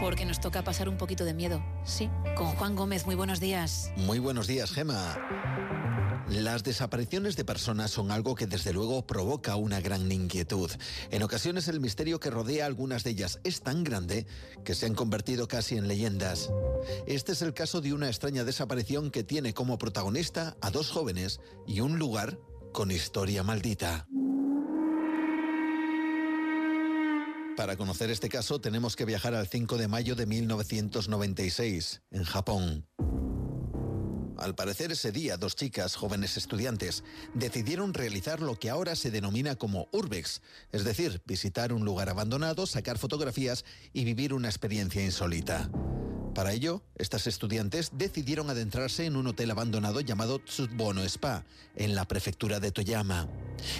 porque nos toca pasar un poquito de miedo. Sí, con Juan Gómez, muy buenos días. Muy buenos días, Gema. Las desapariciones de personas son algo que desde luego provoca una gran inquietud. En ocasiones el misterio que rodea algunas de ellas es tan grande que se han convertido casi en leyendas. Este es el caso de una extraña desaparición que tiene como protagonista a dos jóvenes y un lugar con historia maldita. Para conocer este caso tenemos que viajar al 5 de mayo de 1996, en Japón. Al parecer ese día, dos chicas, jóvenes estudiantes, decidieron realizar lo que ahora se denomina como urbex, es decir, visitar un lugar abandonado, sacar fotografías y vivir una experiencia insólita. Para ello, estas estudiantes decidieron adentrarse en un hotel abandonado llamado Tsubono Spa, en la prefectura de Toyama.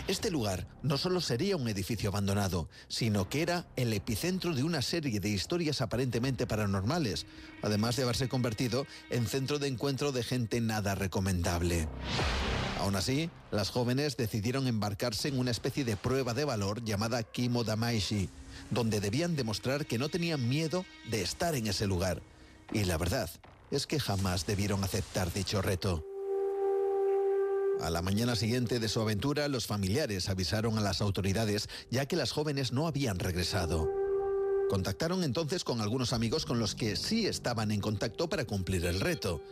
Este lugar no solo sería un edificio abandonado, sino que era el epicentro de una serie de historias aparentemente paranormales, además de haberse convertido en centro de encuentro de gente nada recomendable. Aún así, las jóvenes decidieron embarcarse en una especie de prueba de valor llamada Kimo Damaishi, donde debían demostrar que no tenían miedo de estar en ese lugar y la verdad es que jamás debieron aceptar dicho reto. A la mañana siguiente de su aventura, los familiares avisaron a las autoridades ya que las jóvenes no habían regresado. Contactaron entonces con algunos amigos con los que sí estaban en contacto para cumplir el reto.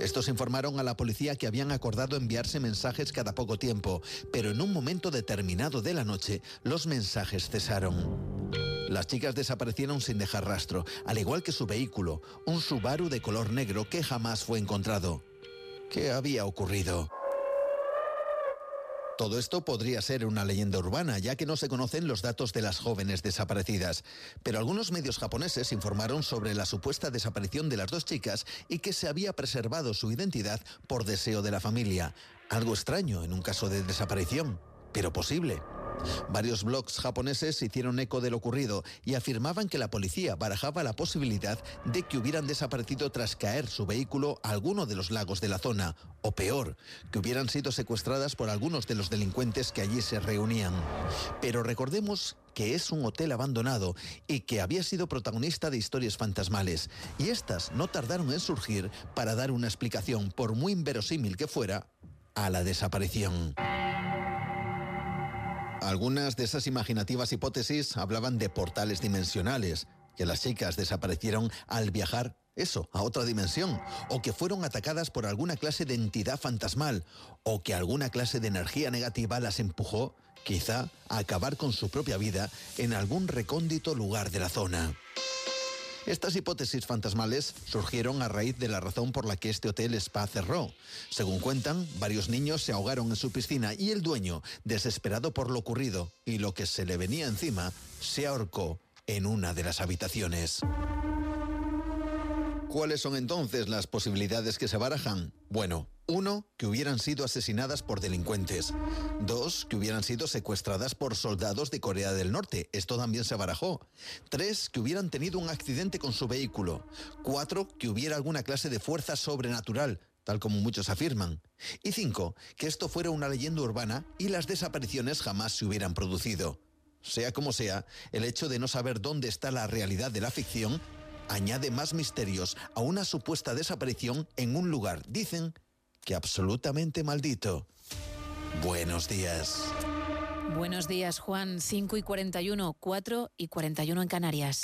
Estos informaron a la policía que habían acordado enviarse mensajes cada poco tiempo, pero en un momento determinado de la noche los mensajes cesaron. Las chicas desaparecieron sin dejar rastro, al igual que su vehículo, un Subaru de color negro que jamás fue encontrado. ¿Qué había ocurrido? Todo esto podría ser una leyenda urbana, ya que no se conocen los datos de las jóvenes desaparecidas. Pero algunos medios japoneses informaron sobre la supuesta desaparición de las dos chicas y que se había preservado su identidad por deseo de la familia. Algo extraño en un caso de desaparición, pero posible. Varios blogs japoneses hicieron eco de lo ocurrido y afirmaban que la policía barajaba la posibilidad de que hubieran desaparecido tras caer su vehículo a alguno de los lagos de la zona, o peor, que hubieran sido secuestradas por algunos de los delincuentes que allí se reunían. Pero recordemos que es un hotel abandonado y que había sido protagonista de historias fantasmales, y estas no tardaron en surgir para dar una explicación, por muy inverosímil que fuera, a la desaparición. Algunas de esas imaginativas hipótesis hablaban de portales dimensionales, que las chicas desaparecieron al viajar eso, a otra dimensión, o que fueron atacadas por alguna clase de entidad fantasmal, o que alguna clase de energía negativa las empujó, quizá, a acabar con su propia vida en algún recóndito lugar de la zona. Estas hipótesis fantasmales surgieron a raíz de la razón por la que este hotel spa cerró. Según cuentan, varios niños se ahogaron en su piscina y el dueño, desesperado por lo ocurrido y lo que se le venía encima, se ahorcó en una de las habitaciones. ¿Cuáles son entonces las posibilidades que se barajan? Bueno, uno, que hubieran sido asesinadas por delincuentes. Dos, que hubieran sido secuestradas por soldados de Corea del Norte. Esto también se barajó. Tres, que hubieran tenido un accidente con su vehículo. Cuatro, que hubiera alguna clase de fuerza sobrenatural, tal como muchos afirman. Y cinco, que esto fuera una leyenda urbana y las desapariciones jamás se hubieran producido. Sea como sea, el hecho de no saber dónde está la realidad de la ficción añade más misterios a una supuesta desaparición en un lugar, dicen, que absolutamente maldito. Buenos días. Buenos días, Juan. 5 y 41, 4 y 41 en Canarias.